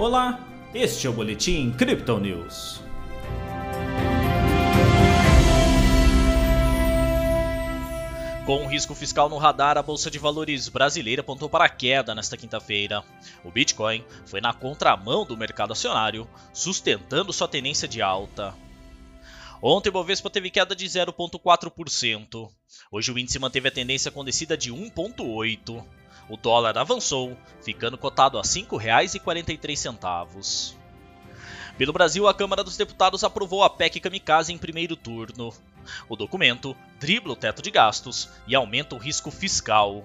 Olá, este é o Boletim Crypto News. Com o risco fiscal no radar, a Bolsa de Valores brasileira apontou para a queda nesta quinta-feira. O Bitcoin foi na contramão do mercado acionário, sustentando sua tendência de alta. Ontem o Bovespa teve queda de 0,4%. Hoje o índice manteve a tendência com descida de 1,8%. O dólar avançou, ficando cotado a R$ 5,43. Pelo Brasil, a Câmara dos Deputados aprovou a PEC Kamikaze em primeiro turno. O documento dribla o teto de gastos e aumenta o risco fiscal.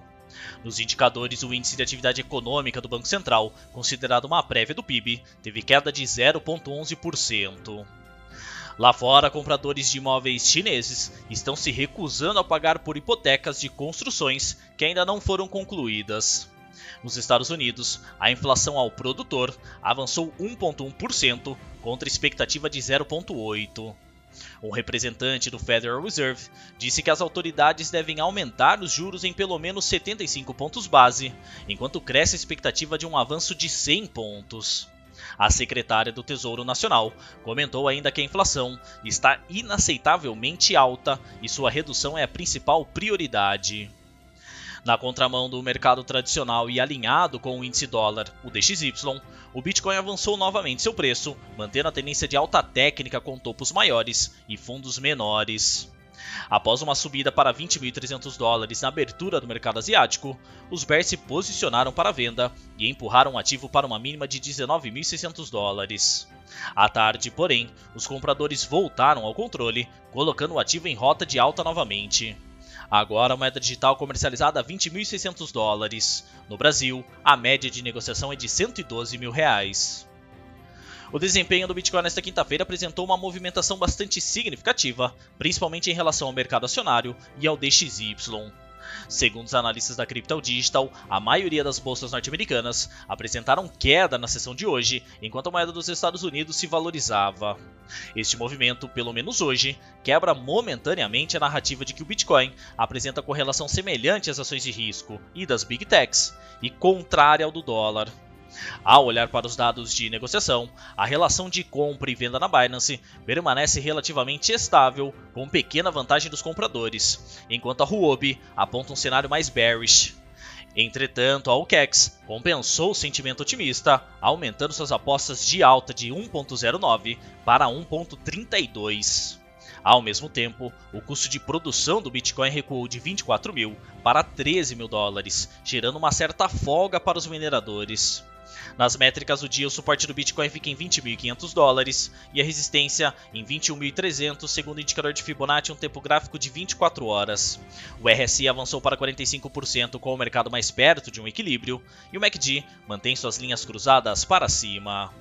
Nos indicadores, o índice de atividade econômica do Banco Central, considerado uma prévia do PIB, teve queda de 0,11%. Lá fora, compradores de imóveis chineses estão se recusando a pagar por hipotecas de construções que ainda não foram concluídas. Nos Estados Unidos, a inflação ao produtor avançou 1,1% contra expectativa de 0,8%. Um representante do Federal Reserve disse que as autoridades devem aumentar os juros em pelo menos 75 pontos base, enquanto cresce a expectativa de um avanço de 100 pontos. A secretária do Tesouro Nacional comentou ainda que a inflação está inaceitavelmente alta e sua redução é a principal prioridade. Na contramão do mercado tradicional e alinhado com o índice dólar, o DXY, o Bitcoin avançou novamente seu preço, mantendo a tendência de alta técnica com topos maiores e fundos menores. Após uma subida para 20.300 dólares na abertura do mercado asiático, os bears se posicionaram para venda e empurraram o ativo para uma mínima de 19.600 dólares. À tarde, porém, os compradores voltaram ao controle, colocando o ativo em rota de alta novamente. Agora a moeda digital comercializada a 20.600 dólares. No Brasil, a média de negociação é de 112 mil reais. O desempenho do Bitcoin nesta quinta-feira apresentou uma movimentação bastante significativa, principalmente em relação ao mercado acionário e ao DXY. Segundo os analistas da Crypto Digital, a maioria das bolsas norte-americanas apresentaram queda na sessão de hoje, enquanto a moeda dos Estados Unidos se valorizava. Este movimento, pelo menos hoje, quebra momentaneamente a narrativa de que o Bitcoin apresenta correlação semelhante às ações de risco e das Big Techs e contrária ao do dólar. Ao olhar para os dados de negociação, a relação de compra e venda na Binance permanece relativamente estável, com pequena vantagem dos compradores, enquanto a Huobi aponta um cenário mais bearish. Entretanto, a OKEx compensou o sentimento otimista, aumentando suas apostas de alta de 1.09 para 1.32. Ao mesmo tempo, o custo de produção do Bitcoin recuou de 24 mil para 13 mil dólares, gerando uma certa folga para os mineradores. Nas métricas do dia, o suporte do Bitcoin fica em 20.500 dólares e a resistência em 21.300, segundo o indicador de Fibonacci, um tempo gráfico de 24 horas. O RSI avançou para 45% com o mercado mais perto de um equilíbrio e o MACD mantém suas linhas cruzadas para cima.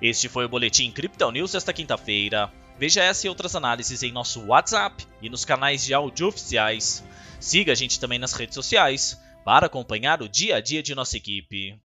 Este foi o Boletim Crypto News desta quinta-feira. Veja essa e outras análises em nosso WhatsApp e nos canais de áudio oficiais. Siga a gente também nas redes sociais para acompanhar o dia a dia de nossa equipe.